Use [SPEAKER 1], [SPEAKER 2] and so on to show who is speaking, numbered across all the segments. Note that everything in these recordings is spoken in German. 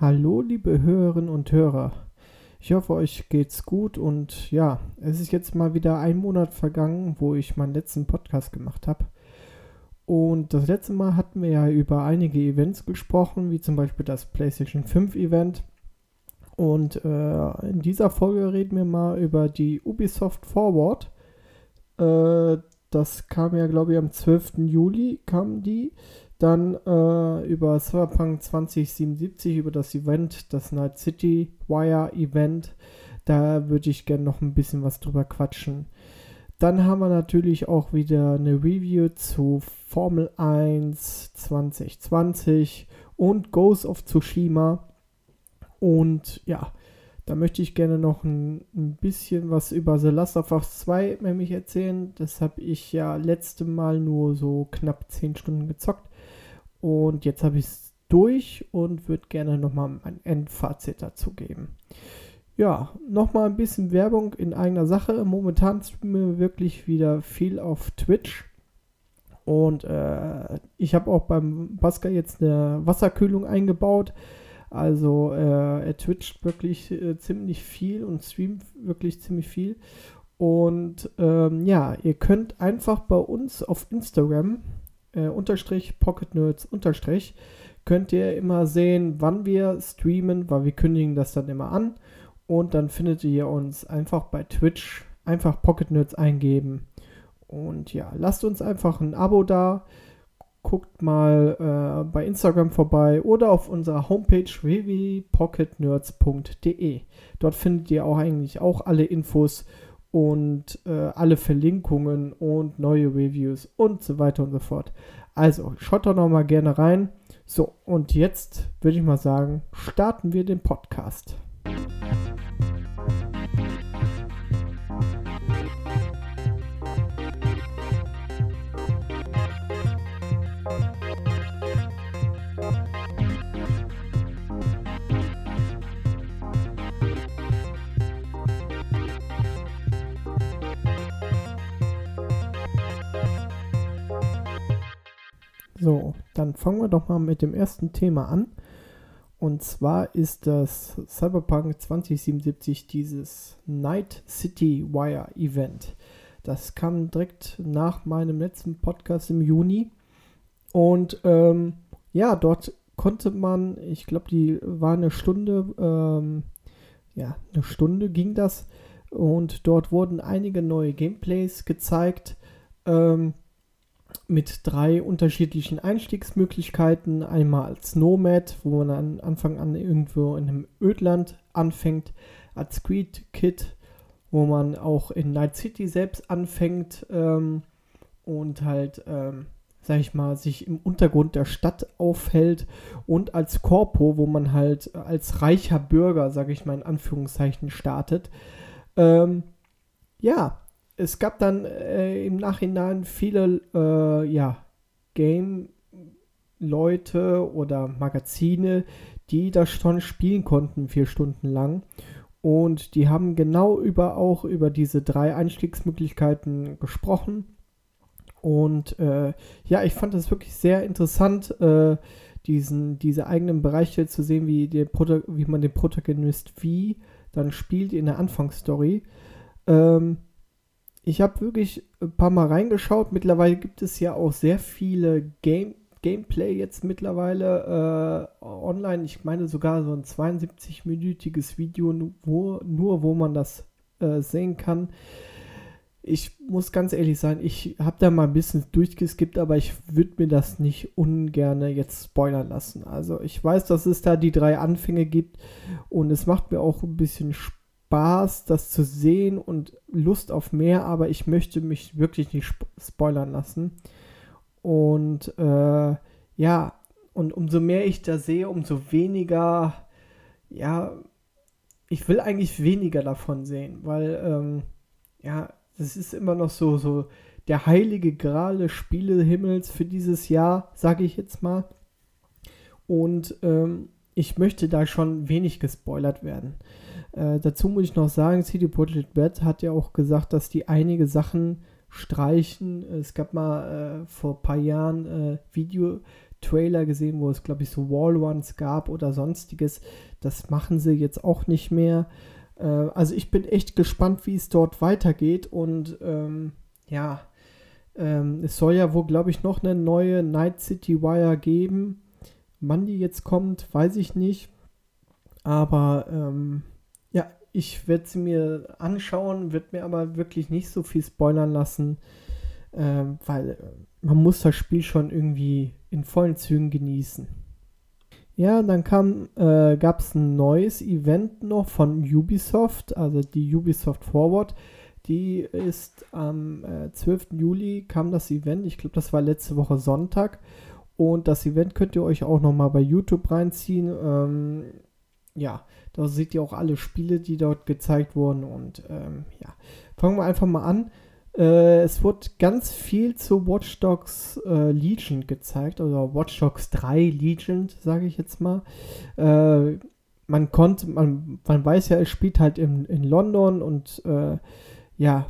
[SPEAKER 1] Hallo, liebe Hörerinnen und Hörer. Ich hoffe, euch geht's gut und ja, es ist jetzt mal wieder ein Monat vergangen, wo ich meinen letzten Podcast gemacht habe. Und das letzte Mal hatten wir ja über einige Events gesprochen, wie zum Beispiel das PlayStation 5 Event. Und äh, in dieser Folge reden wir mal über die Ubisoft Forward. Äh, das kam ja, glaube ich, am 12. Juli kam die. Dann äh, über Cyberpunk 2077, über das Event, das Night City Wire Event. Da würde ich gerne noch ein bisschen was drüber quatschen. Dann haben wir natürlich auch wieder eine Review zu Formel 1 2020 und Ghost of Tsushima. Und ja, da möchte ich gerne noch ein, ein, bisschen was über The Last of Us 2 nämlich erzählen. Das habe ich ja letzte Mal nur so knapp 10 Stunden gezockt. Und jetzt habe ich es durch und würde gerne nochmal ein Endfazit dazu geben. Ja, nochmal ein bisschen Werbung in eigener Sache. Momentan streamen wir wirklich wieder viel auf Twitch. Und äh, ich habe auch beim Basker jetzt eine Wasserkühlung eingebaut. Also äh, er twitcht wirklich äh, ziemlich viel und streamt wirklich ziemlich viel. Und ähm, ja, ihr könnt einfach bei uns auf Instagram äh, unterstrich Pocket Nerds unterstrich könnt ihr immer sehen, wann wir streamen, weil wir kündigen das dann immer an. Und dann findet ihr uns einfach bei Twitch, einfach Pocket Nerds eingeben. Und ja, lasst uns einfach ein Abo da. Guckt mal äh, bei Instagram vorbei oder auf unserer Homepage www.pocketnerds.de. Dort findet ihr auch eigentlich auch alle Infos und äh, alle Verlinkungen und neue Reviews und so weiter und so fort. Also schaut doch noch mal gerne rein. So, und jetzt würde ich mal sagen, starten wir den Podcast. So, dann fangen wir doch mal mit dem ersten Thema an. Und zwar ist das Cyberpunk 2077 dieses Night City Wire Event. Das kam direkt nach meinem letzten Podcast im Juni. Und ähm, ja, dort konnte man, ich glaube, die war eine Stunde, ähm, ja, eine Stunde ging das. Und dort wurden einige neue Gameplays gezeigt. Ähm, mit drei unterschiedlichen Einstiegsmöglichkeiten. Einmal als Nomad, wo man an Anfang an irgendwo in einem Ödland anfängt, als Creed Kid, wo man auch in Night City selbst anfängt ähm, und halt, ähm, sag ich mal, sich im Untergrund der Stadt aufhält und als Corpo, wo man halt als reicher Bürger, sag ich mal in Anführungszeichen, startet. Ähm, ja, es gab dann äh, im Nachhinein viele äh, ja, Game-Leute oder Magazine, die das schon spielen konnten, vier Stunden lang. Und die haben genau über auch über diese drei Einstiegsmöglichkeiten gesprochen. Und äh, ja, ich fand es wirklich sehr interessant, äh, diesen, diese eigenen Bereiche zu sehen, wie, der wie man den Protagonist wie dann spielt in der Anfangsstory. Ähm, ich habe wirklich ein paar Mal reingeschaut. Mittlerweile gibt es ja auch sehr viele Game Gameplay jetzt mittlerweile äh, online. Ich meine sogar so ein 72-minütiges Video, wo, nur wo man das äh, sehen kann. Ich muss ganz ehrlich sein, ich habe da mal ein bisschen durchgeskippt, aber ich würde mir das nicht ungern jetzt spoilern lassen. Also ich weiß, dass es da die drei Anfänge gibt und es macht mir auch ein bisschen Spaß Spaß, das zu sehen und Lust auf mehr, aber ich möchte mich wirklich nicht spoilern lassen. Und äh, ja, und umso mehr ich da sehe, umso weniger, ja, ich will eigentlich weniger davon sehen, weil, ähm, ja, das ist immer noch so, so der heilige Gral des Spielehimmels für dieses Jahr, sage ich jetzt mal. Und ähm, ich möchte da schon wenig gespoilert werden. Äh, dazu muss ich noch sagen, CD Projekt Red hat ja auch gesagt, dass die einige Sachen streichen. Es gab mal äh, vor ein paar Jahren äh, Video, Trailer gesehen, wo es, glaube ich, so Wallruns gab oder sonstiges. Das machen sie jetzt auch nicht mehr. Äh, also ich bin echt gespannt, wie es dort weitergeht. Und ähm, ja, ähm, es soll ja wohl, glaube ich, noch eine neue Night City Wire geben. Wann die jetzt kommt, weiß ich nicht. Aber ähm, ja, ich werde sie mir anschauen, wird mir aber wirklich nicht so viel spoilern lassen, ähm, weil äh, man muss das Spiel schon irgendwie in vollen Zügen genießen. Ja, dann kam, äh, gab es ein neues Event noch von Ubisoft, also die Ubisoft Forward. Die ist am äh, 12. Juli kam das Event. Ich glaube, das war letzte Woche Sonntag. Und das Event könnt ihr euch auch nochmal bei YouTube reinziehen. Ähm, ja, da seht ihr auch alle Spiele, die dort gezeigt wurden. Und ähm, ja, fangen wir einfach mal an. Äh, es wurde ganz viel zu Watch Dogs äh, Legion gezeigt, oder Watch Dogs 3 Legion, sage ich jetzt mal. Äh, man konnte, man, man weiß ja, es spielt halt in, in London und äh, ja,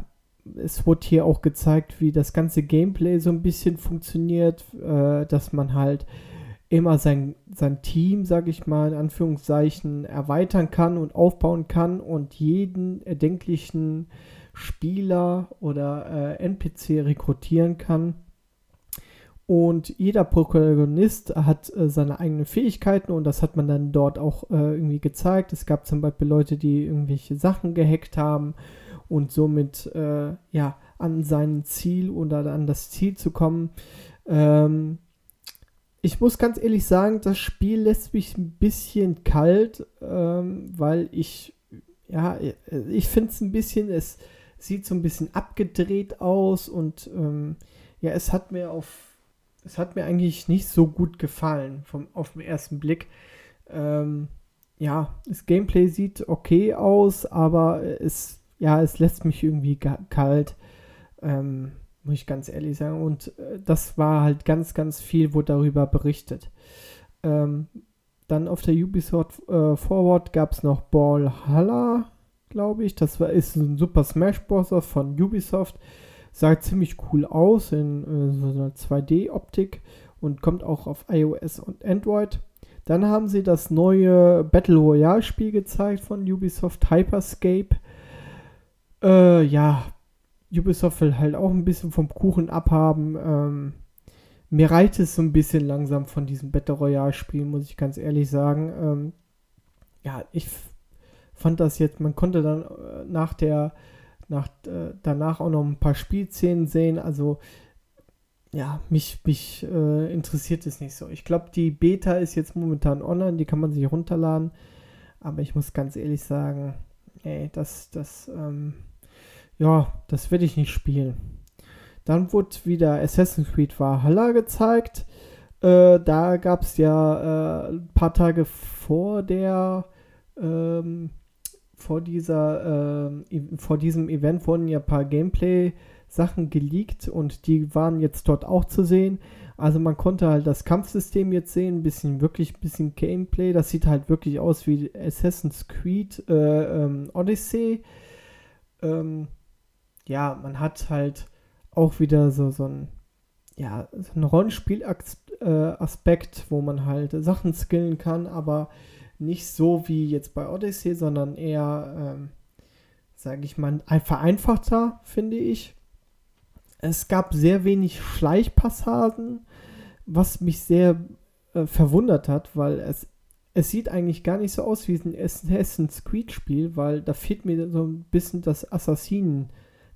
[SPEAKER 1] es wurde hier auch gezeigt, wie das ganze Gameplay so ein bisschen funktioniert, äh, dass man halt immer sein, sein Team, sage ich mal, in Anführungszeichen erweitern kann und aufbauen kann und jeden erdenklichen Spieler oder äh, NPC rekrutieren kann. Und jeder Protagonist hat äh, seine eigenen Fähigkeiten und das hat man dann dort auch äh, irgendwie gezeigt. Es gab zum Beispiel Leute, die irgendwelche Sachen gehackt haben und somit äh, ja an sein Ziel oder an das Ziel zu kommen. Ähm, ich muss ganz ehrlich sagen, das Spiel lässt mich ein bisschen kalt, ähm, weil ich ja ich finde es ein bisschen es sieht so ein bisschen abgedreht aus und ähm, ja, es hat mir auf, es hat mir eigentlich nicht so gut gefallen vom, auf den ersten Blick. Ähm, ja, das Gameplay sieht okay aus, aber es, ja, es lässt mich irgendwie kalt, ähm, muss ich ganz ehrlich sagen. Und äh, das war halt ganz, ganz viel, wo darüber berichtet. Ähm, dann auf der Ubisoft äh, Forward gab es noch Ballhalla glaube ich. Das war, ist ein Super Smash Bros. von Ubisoft. Sah ziemlich cool aus in äh, so einer 2D-Optik und kommt auch auf iOS und Android. Dann haben sie das neue Battle Royale Spiel gezeigt von Ubisoft Hyperscape. Äh, ja, Ubisoft will halt auch ein bisschen vom Kuchen abhaben. Ähm, mir reicht es so ein bisschen langsam von diesem Battle Royale Spiel, muss ich ganz ehrlich sagen. Ähm, ja, ich fand das jetzt, man konnte dann äh, nach der, nach, äh, danach auch noch ein paar Spielszenen sehen, also ja, mich, mich äh, interessiert es nicht so. Ich glaube, die Beta ist jetzt momentan online, die kann man sich runterladen, aber ich muss ganz ehrlich sagen, ey, das, das, ähm, ja, das werde ich nicht spielen. Dann wurde wieder Assassin's Creed Valhalla gezeigt. Äh, da gab es ja äh, ein paar Tage vor der ähm, vor dieser, äh, vor diesem Event wurden ja ein paar Gameplay-Sachen geleakt und die waren jetzt dort auch zu sehen. Also man konnte halt das Kampfsystem jetzt sehen, ein bisschen, wirklich ein bisschen Gameplay. Das sieht halt wirklich aus wie Assassin's Creed äh, ähm, Odyssey. Ähm, ja, man hat halt auch wieder so, so ein, ja, so ein Rollenspiel-Aspekt, wo man halt Sachen skillen kann, aber nicht so wie jetzt bei Odyssey, sondern eher, ähm, sage ich mal, ein vereinfachter, finde ich. Es gab sehr wenig Schleichpassagen, was mich sehr äh, verwundert hat, weil es, es sieht eigentlich gar nicht so aus wie ein Assassin's Creed-Spiel, weil da fehlt mir so ein bisschen das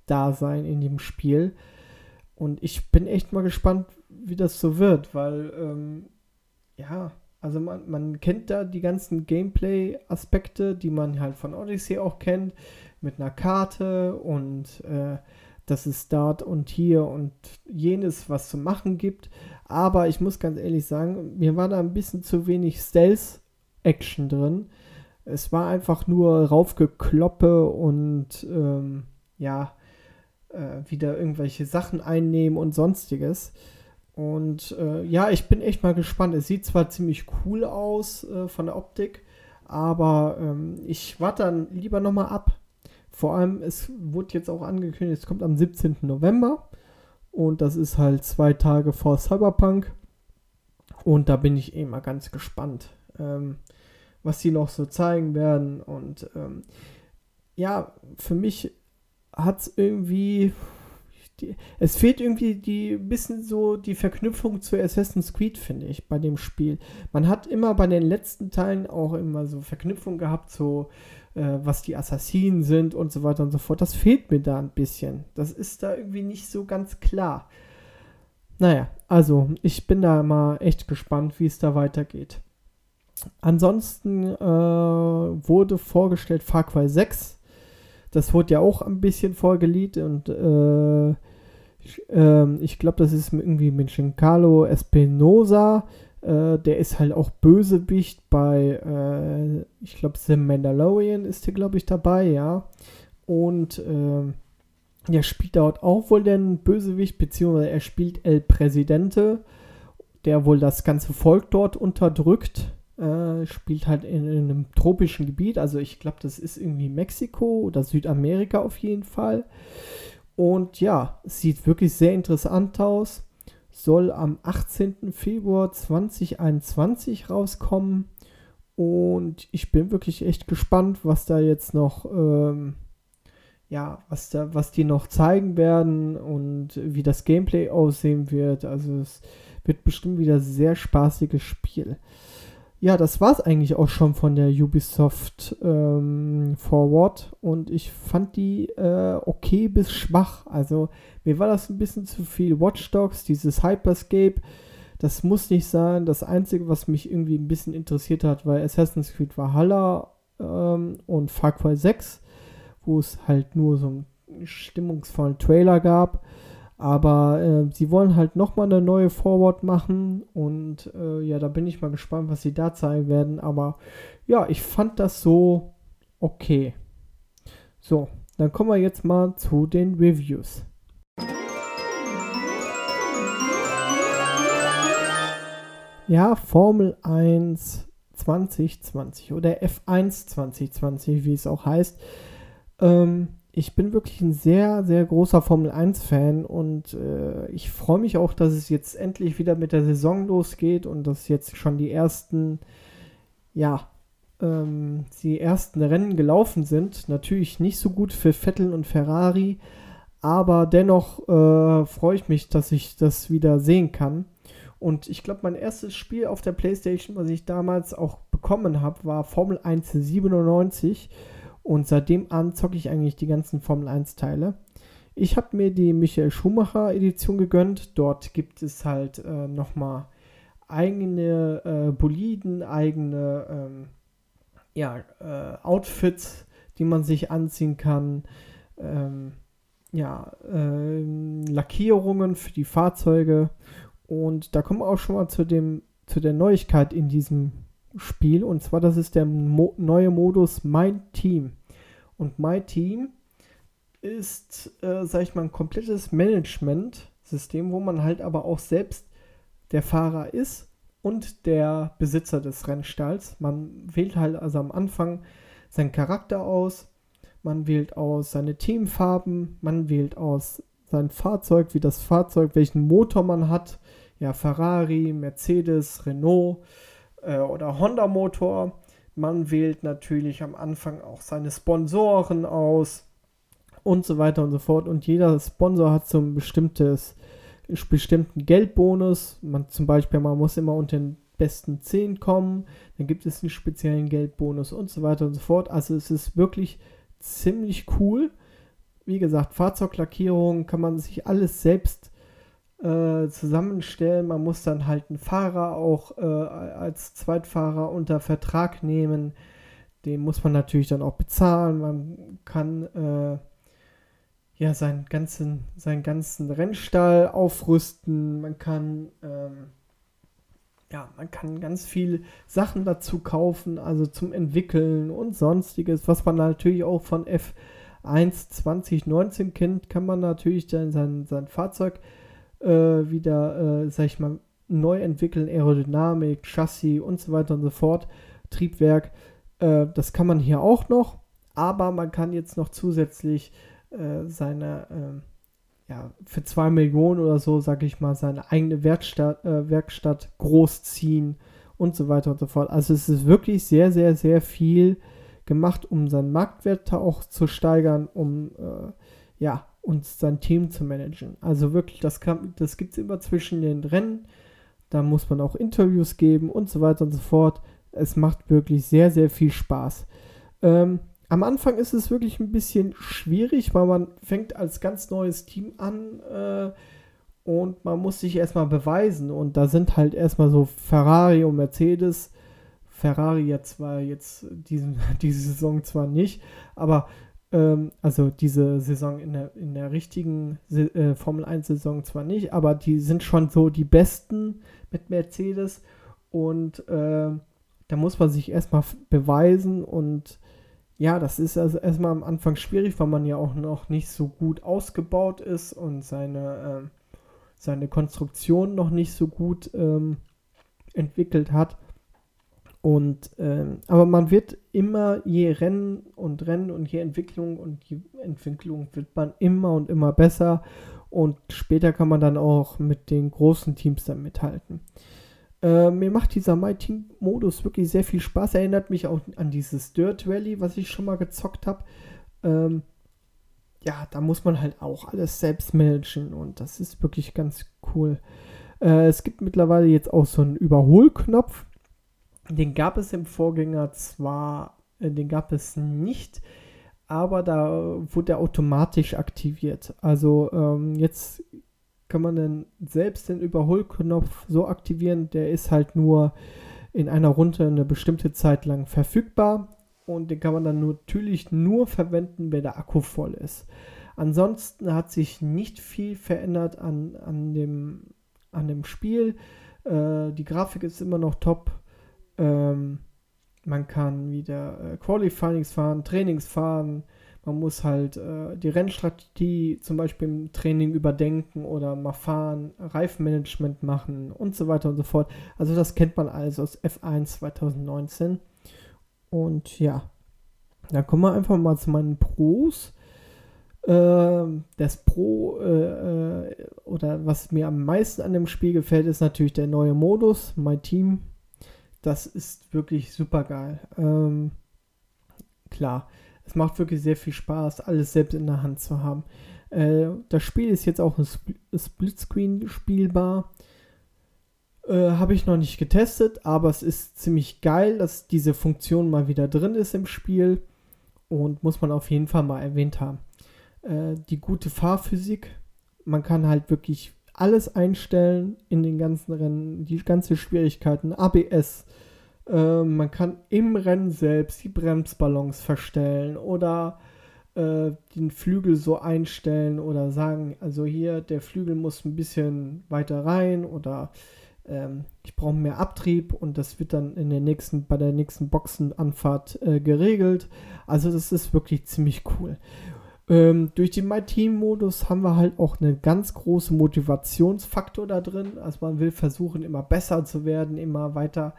[SPEAKER 1] Assassinen-Dasein in dem Spiel. Und ich bin echt mal gespannt, wie das so wird, weil, ähm, ja, also man, man kennt da die ganzen Gameplay-Aspekte, die man halt von Odyssey auch kennt, mit einer Karte und äh, dass es dort und hier und jenes was zu machen gibt. Aber ich muss ganz ehrlich sagen, mir war da ein bisschen zu wenig Stealth-Action drin. Es war einfach nur raufgekloppe und ähm, ja, äh, wieder irgendwelche Sachen einnehmen und sonstiges. Und äh, ja, ich bin echt mal gespannt. Es sieht zwar ziemlich cool aus äh, von der Optik, aber ähm, ich warte dann lieber nochmal ab. Vor allem, es wurde jetzt auch angekündigt, es kommt am 17. November. Und das ist halt zwei Tage vor Cyberpunk. Und da bin ich eh mal ganz gespannt, ähm, was sie noch so zeigen werden. Und ähm, ja, für mich hat es irgendwie. Die, es fehlt irgendwie die bisschen so die Verknüpfung zu Assassin's Creed, finde ich, bei dem Spiel. Man hat immer bei den letzten Teilen auch immer so Verknüpfung gehabt, so äh, was die Assassinen sind und so weiter und so fort. Das fehlt mir da ein bisschen. Das ist da irgendwie nicht so ganz klar. Naja, also ich bin da mal echt gespannt, wie es da weitergeht. Ansonsten äh, wurde vorgestellt Far Cry 6. Das wurde ja auch ein bisschen vorgelegt und äh, ich, äh, ich glaube, das ist irgendwie mit Giancarlo Espinosa. Äh, der ist halt auch Bösewicht bei, äh, ich glaube, The Mandalorian ist hier, glaube ich, dabei, ja. Und äh, er spielt dort auch wohl den Bösewicht, beziehungsweise er spielt El Presidente, der wohl das ganze Volk dort unterdrückt. Äh, spielt halt in, in, einem tropischen Gebiet, also ich glaube, das ist irgendwie Mexiko oder Südamerika auf jeden Fall. Und ja, sieht wirklich sehr interessant aus. Soll am 18. Februar 2021 rauskommen. Und ich bin wirklich echt gespannt, was da jetzt noch ähm, ja, was, da, was die noch zeigen werden und wie das Gameplay aussehen wird. Also es wird bestimmt wieder sehr spaßiges Spiel. Ja, das war es eigentlich auch schon von der Ubisoft ähm, Forward und ich fand die äh, okay bis schwach. Also mir war das ein bisschen zu viel Watch Dogs, dieses Hyperscape. Das muss nicht sein. Das Einzige, was mich irgendwie ein bisschen interessiert hat, war Assassin's Creed Valhalla ähm, und Far Cry 6 wo es halt nur so einen stimmungsvollen Trailer gab. Aber äh, sie wollen halt nochmal eine neue Forward machen und äh, ja, da bin ich mal gespannt, was sie da zeigen werden. Aber ja, ich fand das so okay. So, dann kommen wir jetzt mal zu den Reviews. Ja, Formel 1 2020 oder F1 2020, wie es auch heißt. Ähm, ich bin wirklich ein sehr, sehr großer Formel 1-Fan und äh, ich freue mich auch, dass es jetzt endlich wieder mit der Saison losgeht und dass jetzt schon die ersten, ja, ähm, die ersten Rennen gelaufen sind. Natürlich nicht so gut für Vettel und Ferrari, aber dennoch äh, freue ich mich, dass ich das wieder sehen kann. Und ich glaube, mein erstes Spiel auf der PlayStation, was ich damals auch bekommen habe, war Formel 1 97. Und seitdem an zocke ich eigentlich die ganzen Formel 1 Teile. Ich habe mir die Michael Schumacher Edition gegönnt. Dort gibt es halt äh, nochmal eigene äh, Boliden, eigene ähm, ja, äh, Outfits, die man sich anziehen kann. Ähm, ja, ähm, Lackierungen für die Fahrzeuge. Und da kommen wir auch schon mal zu, dem, zu der Neuigkeit in diesem Spiel. Und zwar, das ist der Mo neue Modus Mein Team. Und My Team ist, äh, sag ich mal, ein komplettes Management-System, wo man halt aber auch selbst der Fahrer ist und der Besitzer des Rennstalls. Man wählt halt also am Anfang seinen Charakter aus, man wählt aus seine Teamfarben, man wählt aus sein Fahrzeug, wie das Fahrzeug, welchen Motor man hat. Ja, Ferrari, Mercedes, Renault äh, oder Honda Motor. Man wählt natürlich am Anfang auch seine Sponsoren aus und so weiter und so fort. Und jeder Sponsor hat so ein bestimmtes, bestimmten Geldbonus. Man zum Beispiel, man muss immer unter den besten 10 kommen, dann gibt es einen speziellen Geldbonus und so weiter und so fort. Also es ist wirklich ziemlich cool. Wie gesagt, Fahrzeuglackierung kann man sich alles selbst äh, zusammenstellen. Man muss dann halt einen Fahrer auch äh, als Zweitfahrer unter Vertrag nehmen. Den muss man natürlich dann auch bezahlen. Man kann äh, ja seinen ganzen, seinen ganzen Rennstall aufrüsten. Man kann ähm, ja, man kann ganz viel Sachen dazu kaufen, also zum Entwickeln und sonstiges, was man natürlich auch von F1 2019 kennt, kann man natürlich dann sein, sein Fahrzeug äh, wieder, äh, sag ich mal, neu entwickeln, Aerodynamik, Chassis und so weiter und so fort, Triebwerk. Äh, das kann man hier auch noch, aber man kann jetzt noch zusätzlich äh, seine, ähm, ja, für zwei Millionen oder so, sag ich mal, seine eigene Werkstatt, äh, Werkstatt großziehen und so weiter und so fort. Also es ist wirklich sehr, sehr, sehr viel gemacht, um seinen Marktwert auch zu steigern, um äh, ja, und sein Team zu managen. Also wirklich, das, das gibt es immer zwischen den Rennen. Da muss man auch Interviews geben und so weiter und so fort. Es macht wirklich sehr, sehr viel Spaß. Ähm, am Anfang ist es wirklich ein bisschen schwierig, weil man fängt als ganz neues Team an äh, und man muss sich erstmal beweisen. Und da sind halt erstmal so Ferrari und Mercedes. Ferrari jetzt zwar jetzt diesen, diese Saison zwar nicht, aber ähm, also diese Saison in der, in der richtigen äh, Formel 1-Saison zwar nicht, aber die sind schon so die besten mit Mercedes. Und äh, da muss man sich erstmal beweisen und ja, das ist also erstmal am Anfang schwierig, weil man ja auch noch nicht so gut ausgebaut ist und seine, äh, seine Konstruktion noch nicht so gut ähm, entwickelt hat. Und ähm, aber man wird immer, je Rennen und Rennen und je Entwicklung und je Entwicklung wird man immer und immer besser. Und später kann man dann auch mit den großen Teams dann mithalten. Äh, mir macht dieser My Team Modus wirklich sehr viel Spaß. Erinnert mich auch an dieses Dirt Rally, was ich schon mal gezockt habe. Ähm, ja, da muss man halt auch alles selbst managen und das ist wirklich ganz cool. Äh, es gibt mittlerweile jetzt auch so einen Überholknopf. Den gab es im Vorgänger zwar, äh, den gab es nicht, aber da wurde er automatisch aktiviert. Also ähm, jetzt kann man dann selbst den Überholknopf so aktivieren, der ist halt nur in einer Runde eine bestimmte Zeit lang verfügbar und den kann man dann natürlich nur verwenden, wenn der Akku voll ist. Ansonsten hat sich nicht viel verändert an, an, dem, an dem Spiel. Äh, die Grafik ist immer noch top. Ähm, man kann wieder äh, Qualifyings fahren, Trainings fahren, man muss halt äh, die Rennstrategie zum Beispiel im Training überdenken oder mal fahren, Reifenmanagement machen und so weiter und so fort. Also das kennt man alles aus F1 2019. Und ja, dann kommen wir einfach mal zu meinen Pros. Äh, das Pro äh, äh, oder was mir am meisten an dem Spiel gefällt, ist natürlich der neue Modus, My Team. Das ist wirklich super geil. Ähm, klar, es macht wirklich sehr viel Spaß, alles selbst in der Hand zu haben. Äh, das Spiel ist jetzt auch ein Spl Splitscreen spielbar. Äh, Habe ich noch nicht getestet, aber es ist ziemlich geil, dass diese Funktion mal wieder drin ist im Spiel und muss man auf jeden Fall mal erwähnt haben. Äh, die gute Fahrphysik, man kann halt wirklich alles einstellen in den ganzen Rennen, die ganzen Schwierigkeiten, ABS, äh, man kann im Rennen selbst die Bremsballons verstellen oder äh, den Flügel so einstellen oder sagen, also hier der Flügel muss ein bisschen weiter rein oder ähm, ich brauche mehr Abtrieb und das wird dann in der nächsten, bei der nächsten Boxenanfahrt äh, geregelt. Also das ist wirklich ziemlich cool. Ähm, durch den My Team Modus haben wir halt auch einen ganz großen Motivationsfaktor da drin. Also man will versuchen, immer besser zu werden, immer weiter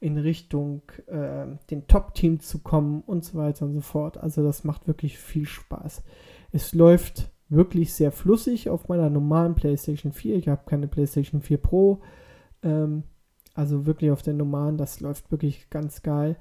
[SPEAKER 1] in Richtung äh, den Top-Team zu kommen und so weiter und so fort. Also das macht wirklich viel Spaß. Es läuft wirklich sehr flüssig auf meiner normalen PlayStation 4. Ich habe keine PlayStation 4 Pro. Ähm, also wirklich auf der normalen, das läuft wirklich ganz geil.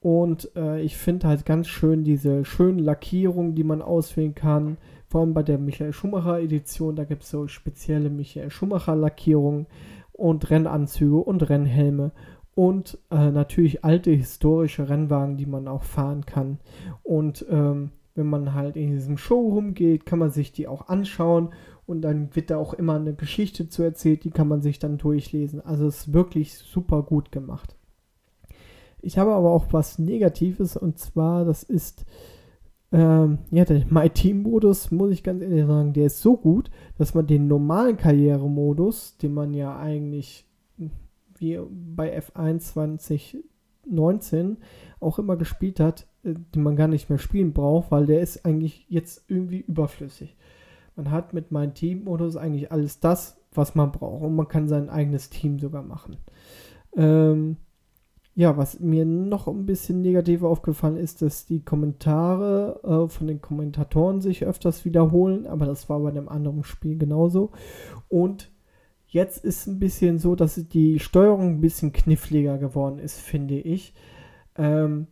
[SPEAKER 1] Und äh, ich finde halt ganz schön diese schönen Lackierungen, die man auswählen kann. Vor allem bei der Michael Schumacher Edition, da gibt es so spezielle Michael Schumacher Lackierungen und Rennanzüge und Rennhelme und äh, natürlich alte historische Rennwagen, die man auch fahren kann. Und ähm, wenn man halt in diesem Showroom geht, kann man sich die auch anschauen und dann wird da auch immer eine Geschichte zu erzählt, die kann man sich dann durchlesen. Also es ist wirklich super gut gemacht. Ich habe aber auch was Negatives und zwar, das ist ähm, ja, der My Team Modus, muss ich ganz ehrlich sagen, der ist so gut, dass man den normalen Karrieremodus, den man ja eigentlich wie bei F1 2019 auch immer gespielt hat, äh, die man gar nicht mehr spielen braucht, weil der ist eigentlich jetzt irgendwie überflüssig. Man hat mit meinem Team-Modus eigentlich alles das, was man braucht und man kann sein eigenes Team sogar machen. Ähm, ja, was mir noch ein bisschen negativ aufgefallen ist, dass die Kommentare äh, von den Kommentatoren sich öfters wiederholen, aber das war bei einem anderen Spiel genauso. Und jetzt ist ein bisschen so, dass die Steuerung ein bisschen kniffliger geworden ist, finde ich. Ähm,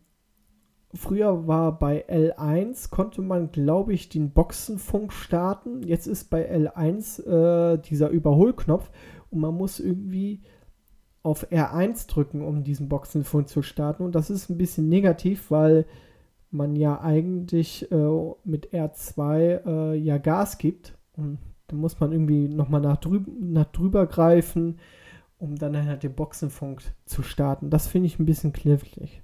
[SPEAKER 1] früher war bei L1, konnte man, glaube ich, den Boxenfunk starten. Jetzt ist bei L1 äh, dieser Überholknopf und man muss irgendwie auf R1 drücken, um diesen Boxenfunk zu starten. Und das ist ein bisschen negativ, weil man ja eigentlich äh, mit R2 äh, ja Gas gibt. Und da muss man irgendwie nochmal nach, drüb nach drüber greifen, um dann halt den Boxenfunk zu starten. Das finde ich ein bisschen knifflig.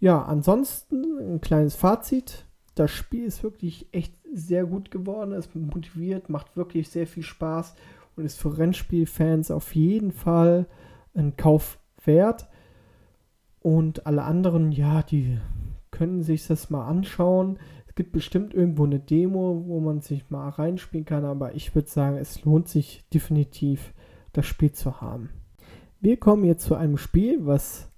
[SPEAKER 1] Ja, ansonsten ein kleines Fazit. Das Spiel ist wirklich echt sehr gut geworden. Es motiviert, macht wirklich sehr viel Spaß und ist für Rennspielfans auf jeden Fall ein Kauf wert. Und alle anderen, ja, die können sich das mal anschauen. Es gibt bestimmt irgendwo eine Demo, wo man sich mal reinspielen kann, aber ich würde sagen, es lohnt sich definitiv, das Spiel zu haben. Wir kommen jetzt zu einem Spiel, was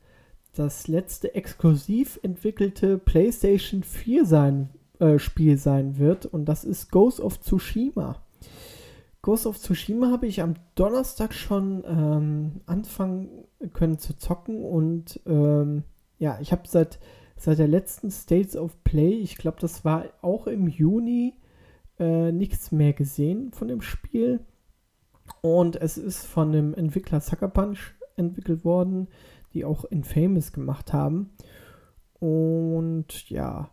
[SPEAKER 1] das letzte exklusiv entwickelte PlayStation 4 sein, äh, Spiel sein wird und das ist Ghost of Tsushima. Ghost of Tsushima habe ich am Donnerstag schon ähm, anfangen können zu zocken und ähm, ja, ich habe seit, seit der letzten States of Play, ich glaube, das war auch im Juni, äh, nichts mehr gesehen von dem Spiel. Und es ist von dem Entwickler Sucker Punch entwickelt worden die auch Infamous gemacht haben. Und ja,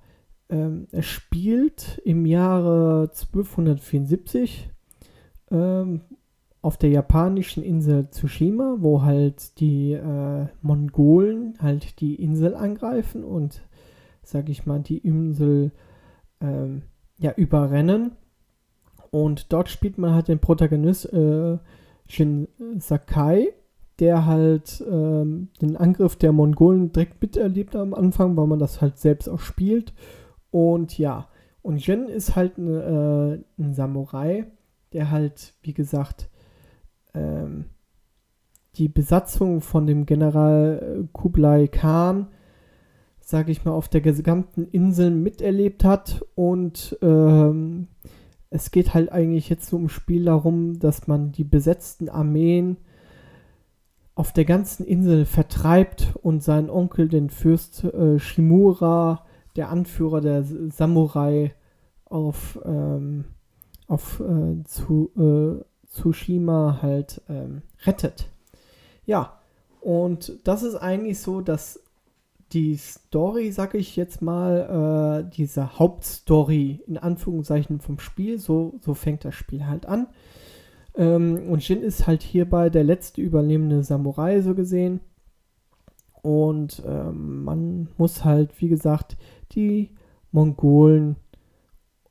[SPEAKER 1] ähm, er spielt im Jahre 1274 ähm, auf der japanischen Insel Tsushima, wo halt die äh, Mongolen halt die Insel angreifen und, sag ich mal, die Insel ähm, ja überrennen. Und dort spielt man halt den Protagonist äh, Shin Sakai der halt ähm, den Angriff der Mongolen direkt miterlebt am Anfang, weil man das halt selbst auch spielt. Und ja, und Jin ist halt ein, äh, ein Samurai, der halt, wie gesagt, ähm, die Besatzung von dem General äh, Kublai Khan, sage ich mal, auf der gesamten Insel miterlebt hat. Und ähm, es geht halt eigentlich jetzt so im Spiel darum, dass man die besetzten Armeen auf der ganzen Insel vertreibt und sein Onkel, den Fürst äh, Shimura, der Anführer der Samurai, auf, ähm, auf äh, zu, äh, Tsushima halt ähm, rettet. Ja, und das ist eigentlich so, dass die Story, sag ich jetzt mal, äh, diese Hauptstory in Anführungszeichen vom Spiel, so, so fängt das Spiel halt an. Ähm, und Jin ist halt hierbei der letzte überlebende Samurai, so gesehen. Und ähm, man muss halt, wie gesagt, die Mongolen,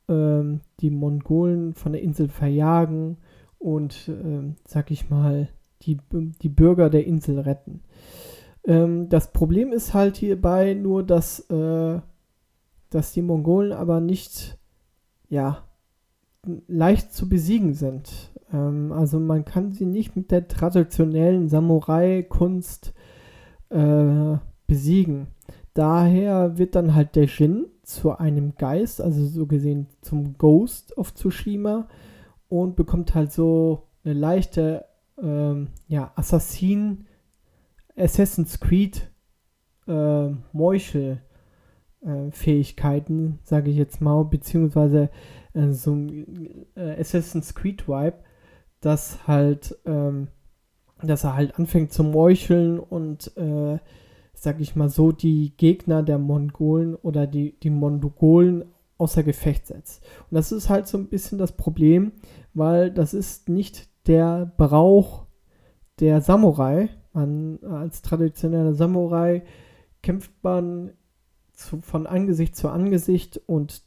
[SPEAKER 1] ähm, die Mongolen von der Insel verjagen und, ähm, sag ich mal, die, die Bürger der Insel retten. Ähm, das Problem ist halt hierbei nur, dass, äh, dass die Mongolen aber nicht, ja, leicht zu besiegen sind. Ähm, also man kann sie nicht mit der traditionellen Samurai-Kunst äh, besiegen. Daher wird dann halt der Jin zu einem Geist, also so gesehen zum Ghost of Tsushima und bekommt halt so eine leichte ähm, ja, Assassin Assassin's Creed äh, Meuchel äh, Fähigkeiten, sage ich jetzt mal, beziehungsweise äh, so ein äh, Assassin's Creed Vibe, dass halt, ähm, dass er halt anfängt zu meucheln und, äh, sag ich mal so, die Gegner der Mongolen oder die, die Mongolen außer Gefecht setzt. Und das ist halt so ein bisschen das Problem, weil das ist nicht der Brauch der Samurai. Man als traditioneller Samurai kämpft man zu, von Angesicht zu Angesicht und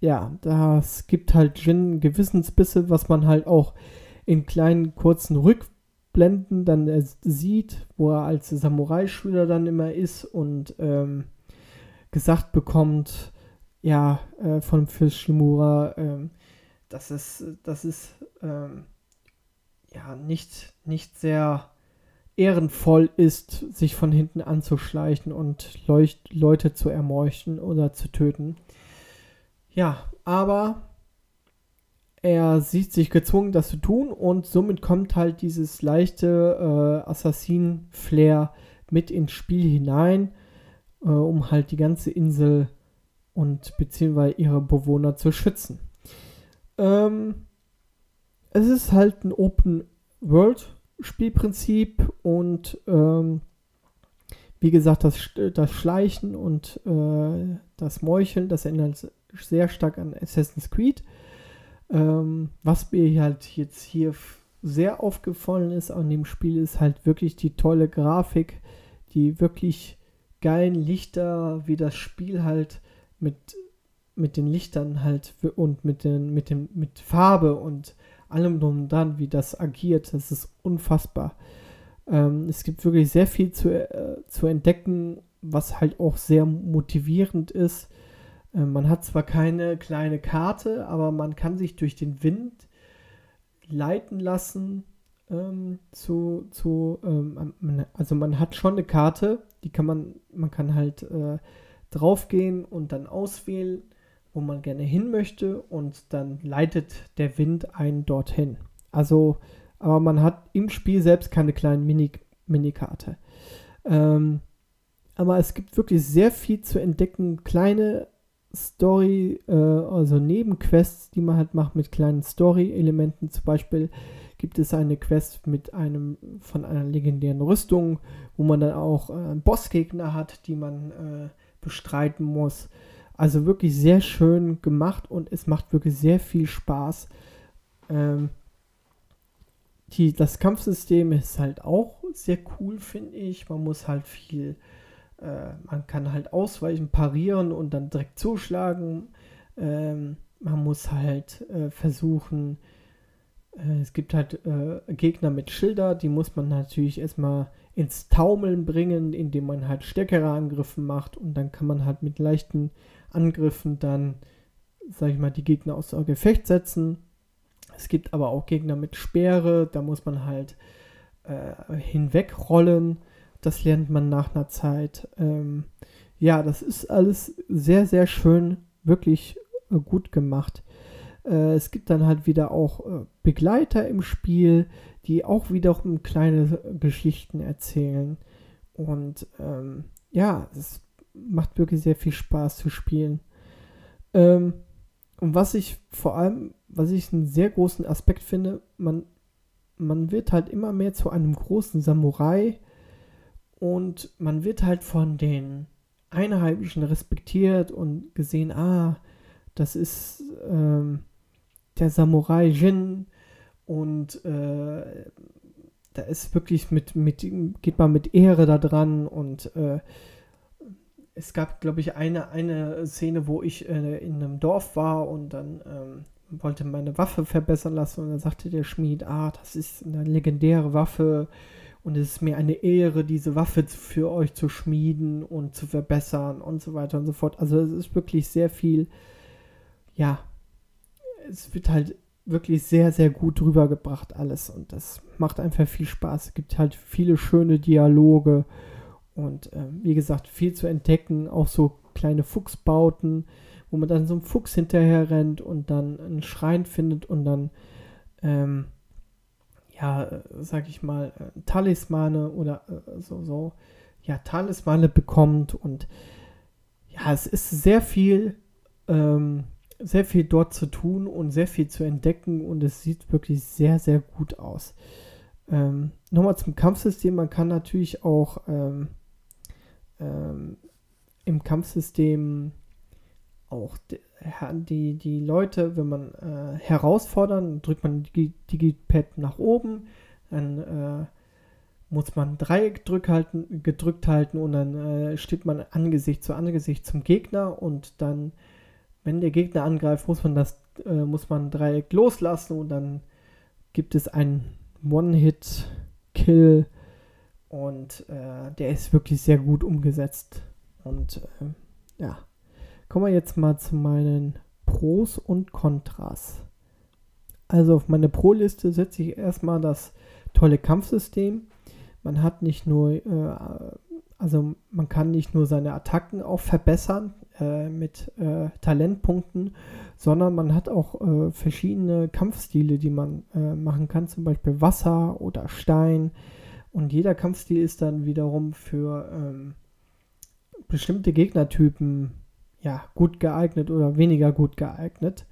[SPEAKER 1] ja, das gibt halt Jin Gewissensbisse, was man halt auch in kleinen kurzen Rückblenden dann sieht, wo er als Samurai-Schüler dann immer ist und ähm, gesagt bekommt, ja, äh, von Fürst Shimura, ähm, das ist, das ist ähm, ja nicht, nicht sehr ehrenvoll ist, sich von hinten anzuschleichen und Leucht Leute zu ermorchen oder zu töten. Ja, aber er sieht sich gezwungen, das zu tun und somit kommt halt dieses leichte äh, Assassin-Flair mit ins Spiel hinein, äh, um halt die ganze Insel und beziehungsweise ihre Bewohner zu schützen. Ähm, es ist halt ein Open World Spielprinzip und ähm, wie gesagt, das, das Schleichen und äh, das Meucheln, das erinnert sehr stark an Assassin's Creed. Ähm, was mir halt jetzt hier sehr aufgefallen ist an dem Spiel, ist halt wirklich die tolle Grafik, die wirklich geilen Lichter, wie das Spiel halt mit, mit den Lichtern halt und mit, den, mit, dem, mit Farbe und allem drum und dran, wie das agiert, das ist unfassbar. Ähm, es gibt wirklich sehr viel zu, äh, zu entdecken, was halt auch sehr motivierend ist. Äh, man hat zwar keine kleine Karte, aber man kann sich durch den Wind leiten lassen ähm, zu, zu ähm, also man hat schon eine Karte, die kann man, man kann halt äh, draufgehen und dann auswählen, wo man gerne hin möchte und dann leitet der Wind einen dorthin. Also, aber man hat im Spiel selbst keine kleinen Mini, Minikarte. Ähm, aber es gibt wirklich sehr viel zu entdecken, kleine Story, äh, also Nebenquests, die man halt macht mit kleinen Story-Elementen. Zum Beispiel gibt es eine Quest mit einem von einer legendären Rüstung, wo man dann auch äh, Bossgegner hat, die man äh, bestreiten muss. Also wirklich sehr schön gemacht und es macht wirklich sehr viel Spaß. Ähm, die, das Kampfsystem ist halt auch sehr cool, finde ich. Man muss halt viel äh, man kann halt ausweichen, parieren und dann direkt zuschlagen. Ähm, man muss halt äh, versuchen, äh, es gibt halt äh, Gegner mit Schilder, die muss man natürlich erstmal ins Taumeln bringen, indem man halt stärkere Angriffe macht und dann kann man halt mit leichten Angriffen dann, sag ich mal, die Gegner aus Gefecht setzen. Es gibt aber auch Gegner mit Speere, da muss man halt äh, hinwegrollen das lernt man nach einer Zeit. Ähm, ja, das ist alles sehr, sehr schön, wirklich äh, gut gemacht. Äh, es gibt dann halt wieder auch äh, Begleiter im Spiel, die auch wiederum kleine Geschichten erzählen. Und ähm, ja, es macht wirklich sehr viel Spaß zu spielen. Ähm, und was ich vor allem, was ich einen sehr großen Aspekt finde, man, man wird halt immer mehr zu einem großen Samurai und man wird halt von den Einheimischen respektiert und gesehen, ah, das ist ähm, der Samurai Jin. Und äh, da ist wirklich mit, mit, geht man mit Ehre da dran. Und äh, es gab, glaube ich, eine, eine Szene, wo ich äh, in einem Dorf war und dann ähm, wollte meine Waffe verbessern lassen. Und dann sagte der Schmied, ah, das ist eine legendäre Waffe, und es ist mir eine Ehre, diese Waffe für euch zu schmieden und zu verbessern und so weiter und so fort. Also es ist wirklich sehr viel, ja, es wird halt wirklich sehr, sehr gut rübergebracht alles und das macht einfach viel Spaß. Es gibt halt viele schöne Dialoge und äh, wie gesagt, viel zu entdecken, auch so kleine Fuchsbauten, wo man dann so einem Fuchs hinterher rennt und dann einen Schrein findet und dann ähm, ja, sag ich mal, äh, Talismane oder äh, so, so, ja, Talismane bekommt und ja, es ist sehr viel, ähm, sehr viel dort zu tun und sehr viel zu entdecken und es sieht wirklich sehr, sehr gut aus. Ähm, Nochmal zum Kampfsystem, man kann natürlich auch ähm, ähm, im Kampfsystem auch die, die Leute, wenn man äh, herausfordern, drückt man die Digipad nach oben, dann äh, muss man Dreieck drück halten, gedrückt halten und dann äh, steht man Angesicht zu Angesicht zum Gegner und dann, wenn der Gegner angreift, muss man das, äh, muss man Dreieck loslassen und dann gibt es einen One-Hit-Kill und äh, der ist wirklich sehr gut umgesetzt und äh, ja. Kommen wir jetzt mal zu meinen Pros und Kontras. Also auf meine Pro-Liste setze ich erstmal das tolle Kampfsystem. Man hat nicht nur, äh, also man kann nicht nur seine Attacken auch verbessern äh, mit äh, Talentpunkten, sondern man hat auch äh, verschiedene Kampfstile, die man äh, machen kann, zum Beispiel Wasser oder Stein. Und jeder Kampfstil ist dann wiederum für ähm, bestimmte Gegnertypen ja, gut geeignet oder weniger gut geeignet,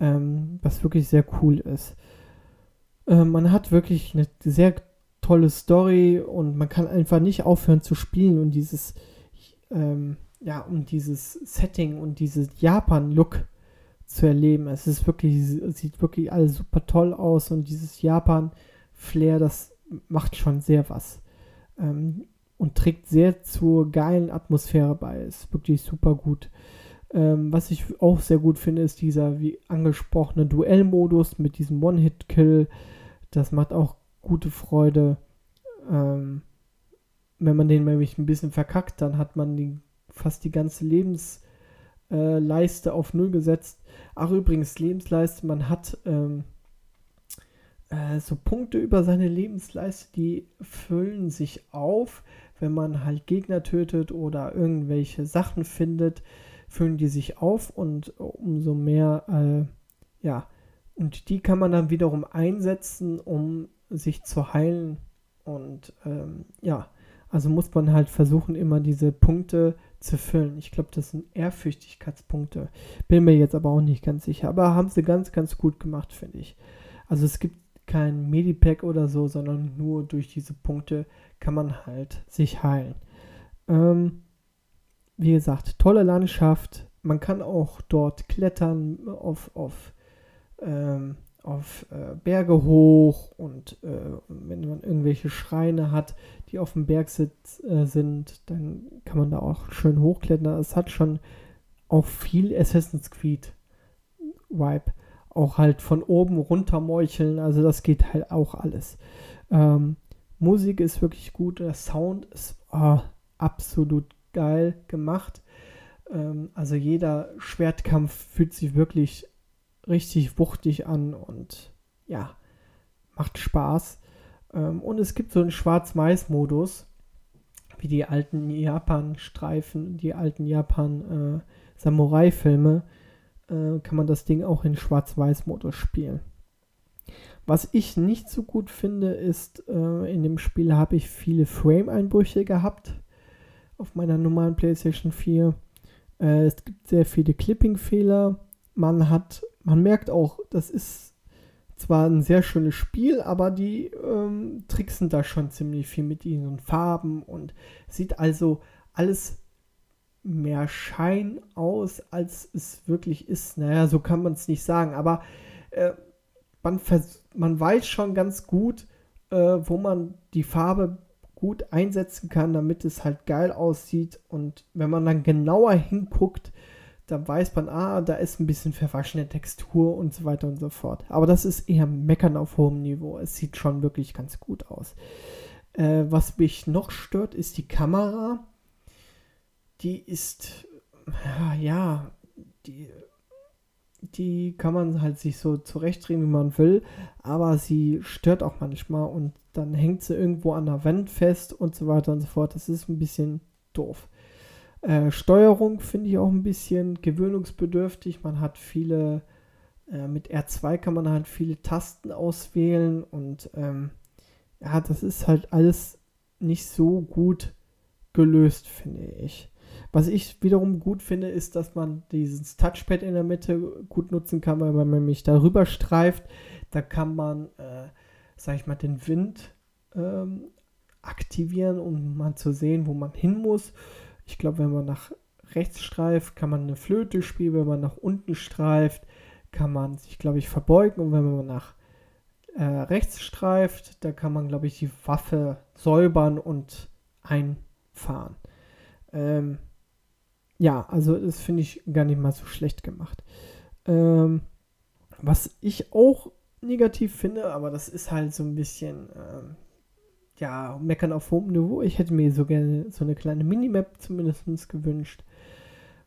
[SPEAKER 1] ähm, was wirklich sehr cool ist. Äh, man hat wirklich eine sehr tolle Story und man kann einfach nicht aufhören zu spielen und dieses, ähm, ja, um dieses Setting und dieses Japan-Look zu erleben. Es ist wirklich, sieht wirklich alles super toll aus und dieses Japan-Flair, das macht schon sehr was. Ähm, und trägt sehr zur geilen Atmosphäre bei. Ist wirklich super gut. Ähm, was ich auch sehr gut finde, ist dieser, wie angesprochene Duellmodus mit diesem One-Hit-Kill. Das macht auch gute Freude. Ähm, wenn man den nämlich ein bisschen verkackt, dann hat man die, fast die ganze Lebensleiste äh, auf Null gesetzt. Ach, übrigens, Lebensleiste, man hat ähm, äh, so Punkte über seine Lebensleiste, die füllen sich auf, wenn man halt Gegner tötet oder irgendwelche Sachen findet, füllen die sich auf und umso mehr, äh, ja, und die kann man dann wiederum einsetzen, um sich zu heilen. Und ähm, ja, also muss man halt versuchen, immer diese Punkte zu füllen. Ich glaube, das sind Ehrfürchtigkeitspunkte. Bin mir jetzt aber auch nicht ganz sicher. Aber haben sie ganz, ganz gut gemacht, finde ich. Also es gibt kein Medipack oder so, sondern nur durch diese Punkte kann man halt sich heilen. Ähm, wie gesagt, tolle Landschaft. Man kann auch dort klettern auf, auf, ähm, auf äh, Berge hoch und äh, wenn man irgendwelche Schreine hat, die auf dem Berg sit, äh, sind, dann kann man da auch schön hochklettern. Es hat schon auch viel Assassin's Creed Vibe auch halt von oben runter meucheln. Also das geht halt auch alles. Ähm, Musik ist wirklich gut, der Sound ist oh, absolut geil gemacht. Ähm, also jeder Schwertkampf fühlt sich wirklich richtig wuchtig an und ja, macht Spaß. Ähm, und es gibt so einen Schwarz-Weiß-Modus, wie die alten Japan-Streifen, die alten Japan-Samurai-Filme. Äh, äh, kann man das Ding auch in Schwarz-Weiß-Modus spielen. Was ich nicht so gut finde, ist, äh, in dem Spiel habe ich viele Frame-Einbrüche gehabt auf meiner normalen PlayStation 4. Äh, es gibt sehr viele Clipping-Fehler. Man hat, man merkt auch, das ist zwar ein sehr schönes Spiel, aber die ähm, tricksen da schon ziemlich viel mit ihren Farben und sieht also alles mehr Schein aus, als es wirklich ist. Naja, so kann man es nicht sagen, aber äh, man, man weiß schon ganz gut, äh, wo man die Farbe gut einsetzen kann, damit es halt geil aussieht. Und wenn man dann genauer hinguckt, dann weiß man, ah, da ist ein bisschen verwaschene Textur und so weiter und so fort. Aber das ist eher Meckern auf hohem Niveau. Es sieht schon wirklich ganz gut aus. Äh, was mich noch stört, ist die Kamera die ist, ja, die, die kann man halt sich so zurechtdrehen, wie man will, aber sie stört auch manchmal und dann hängt sie irgendwo an der Wand fest und so weiter und so fort. Das ist ein bisschen doof. Äh, Steuerung finde ich auch ein bisschen gewöhnungsbedürftig. Man hat viele, äh, mit R2 kann man halt viele Tasten auswählen und ähm, ja, das ist halt alles nicht so gut gelöst, finde ich. Was ich wiederum gut finde, ist, dass man dieses Touchpad in der Mitte gut nutzen kann, weil man nämlich darüber streift. Da kann man, äh, sag ich mal, den Wind ähm, aktivieren, um mal zu sehen, wo man hin muss. Ich glaube, wenn man nach rechts streift, kann man eine Flöte spielen. Wenn man nach unten streift, kann man sich, glaube ich, verbeugen. Und wenn man nach äh, rechts streift, da kann man, glaube ich, die Waffe säubern und einfahren. Ähm, ja, also das finde ich gar nicht mal so schlecht gemacht. Ähm, was ich auch negativ finde, aber das ist halt so ein bisschen, ähm, ja, meckern auf hohem Niveau. Ich hätte mir so gerne so eine kleine Minimap zumindest gewünscht,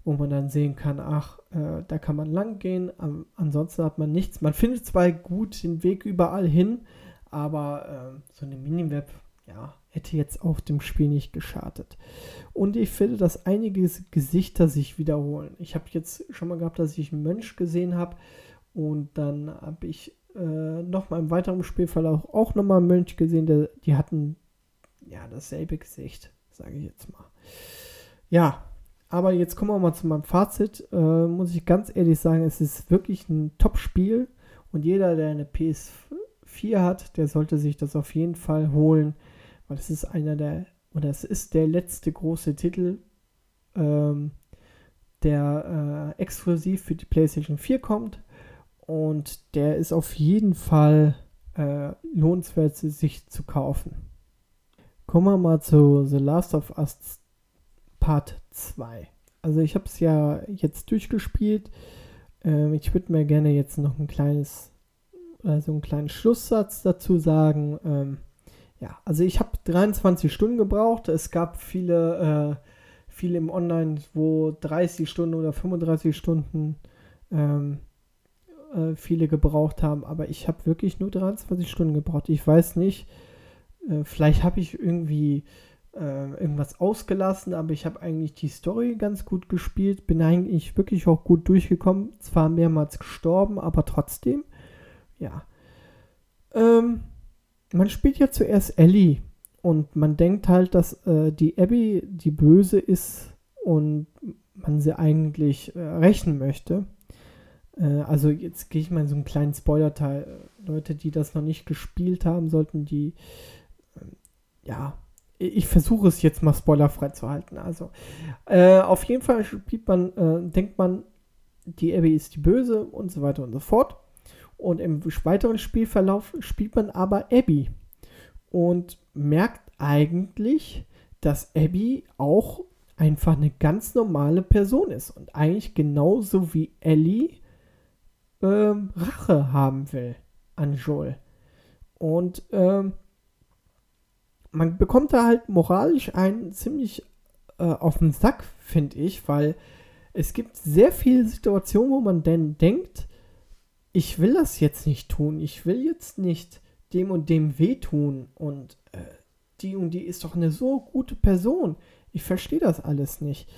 [SPEAKER 1] wo man dann sehen kann, ach, äh, da kann man lang gehen, ähm, ansonsten hat man nichts. Man findet zwar gut den Weg überall hin, aber äh, so eine Minimap, ja, hätte jetzt auf dem Spiel nicht geschadet. Und ich finde, dass einige Gesichter sich wiederholen. Ich habe jetzt schon mal gehabt, dass ich einen Mönch gesehen habe und dann habe ich äh, nochmal im weiteren Spielverlauf auch nochmal einen Mönch gesehen, der, die hatten ja dasselbe Gesicht, sage ich jetzt mal. Ja, aber jetzt kommen wir mal zu meinem Fazit. Äh, muss ich ganz ehrlich sagen, es ist wirklich ein Top-Spiel und jeder, der eine PS4 hat, der sollte sich das auf jeden Fall holen, weil es ist einer der, oder es ist der letzte große Titel, ähm, der äh, exklusiv für die PlayStation 4 kommt und der ist auf jeden Fall äh, lohnenswert, sich zu kaufen. Kommen wir mal zu The Last of Us Part 2. Also ich habe es ja jetzt durchgespielt. Ähm, ich würde mir gerne jetzt noch ein kleines, also einen kleinen Schlusssatz dazu sagen. Ähm, ja, also ich habe 23 Stunden gebraucht. Es gab viele, äh, viele im Online, wo 30 Stunden oder 35 Stunden ähm, äh, viele gebraucht haben. Aber ich habe wirklich nur 23 Stunden gebraucht. Ich weiß nicht, äh, vielleicht habe ich irgendwie äh, irgendwas ausgelassen, aber ich habe eigentlich die Story ganz gut gespielt, bin eigentlich wirklich auch gut durchgekommen, zwar mehrmals gestorben, aber trotzdem, ja. Ähm, man spielt ja zuerst Ellie und man denkt halt, dass äh, die Abby die Böse ist und man sie eigentlich äh, rächen möchte. Äh, also jetzt gehe ich mal in so einen kleinen Spoiler-Teil. Leute, die das noch nicht gespielt haben, sollten die ähm, ja ich versuche es jetzt mal spoilerfrei zu halten. Also, äh, auf jeden Fall spielt man, äh, denkt man, die Abby ist die Böse und so weiter und so fort. Und im weiteren Spielverlauf spielt man aber Abby und merkt eigentlich, dass Abby auch einfach eine ganz normale Person ist und eigentlich genauso wie Ellie ähm, Rache haben will an Joel. Und ähm, man bekommt da halt moralisch einen ziemlich äh, auf den Sack, finde ich, weil es gibt sehr viele Situationen, wo man denn denkt, ich will das jetzt nicht tun, ich will jetzt nicht dem und dem wehtun und äh, die und die ist doch eine so gute Person. Ich verstehe das alles nicht.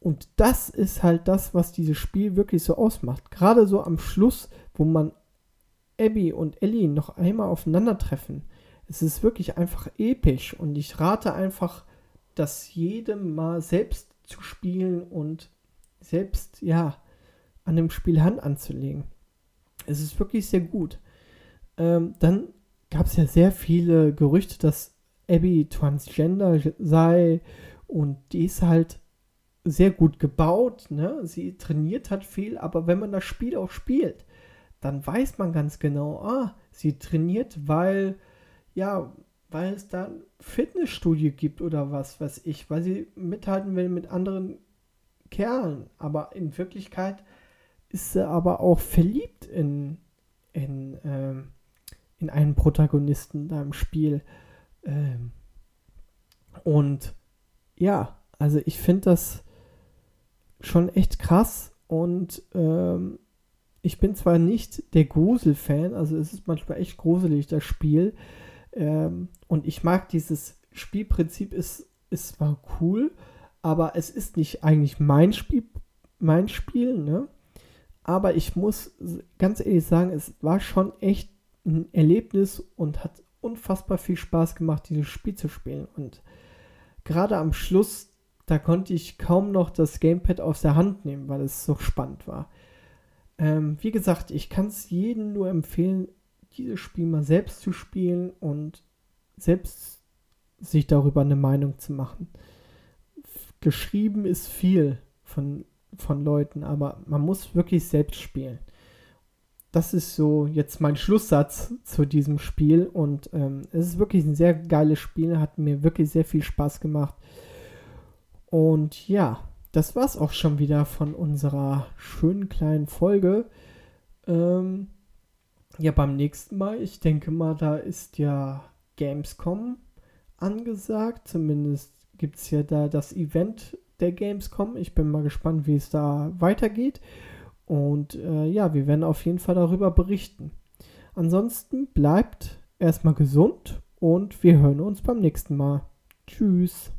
[SPEAKER 1] Und das ist halt das, was dieses Spiel wirklich so ausmacht. Gerade so am Schluss, wo man Abby und Ellie noch einmal aufeinandertreffen es ist wirklich einfach episch und ich rate einfach, das jedem mal selbst zu spielen und selbst, ja, an dem Spiel Hand anzulegen. Es ist wirklich sehr gut. Ähm, dann gab es ja sehr viele Gerüchte, dass Abby transgender sei und die ist halt sehr gut gebaut, ne? Sie trainiert hat viel, aber wenn man das Spiel auch spielt, dann weiß man ganz genau, ah, sie trainiert, weil ja, weil es da ein Fitnessstudio gibt oder was weiß ich, weil sie mithalten will mit anderen Kerlen. Aber in Wirklichkeit ist sie aber auch verliebt in, in, ähm, in einen Protagonisten da im Spiel. Ähm, und ja, also ich finde das schon echt krass und ähm, ich bin zwar nicht der Grusel-Fan, also es ist manchmal echt gruselig, das Spiel, ähm, und ich mag dieses Spielprinzip, ist, ist zwar cool, aber es ist nicht eigentlich mein Spiel, mein Spiel, ne? Aber ich muss ganz ehrlich sagen, es war schon echt ein Erlebnis und hat unfassbar viel Spaß gemacht, dieses Spiel zu spielen. Und gerade am Schluss, da konnte ich kaum noch das Gamepad aus der Hand nehmen, weil es so spannend war. Ähm, wie gesagt, ich kann es jedem nur empfehlen, dieses Spiel mal selbst zu spielen und selbst sich darüber eine Meinung zu machen. Geschrieben ist viel von, von Leuten, aber man muss wirklich selbst spielen. Das ist so jetzt mein Schlusssatz zu diesem Spiel und ähm, es ist wirklich ein sehr geiles Spiel, hat mir wirklich sehr viel Spaß gemacht. Und ja, das war's auch schon wieder von unserer schönen kleinen Folge. Ähm, ja, beim nächsten Mal, ich denke mal, da ist ja Gamescom angesagt. Zumindest gibt es ja da das Event der Gamescom. Ich bin mal gespannt, wie es da weitergeht. Und äh, ja, wir werden auf jeden Fall darüber berichten. Ansonsten bleibt erstmal gesund und wir hören uns beim nächsten Mal. Tschüss.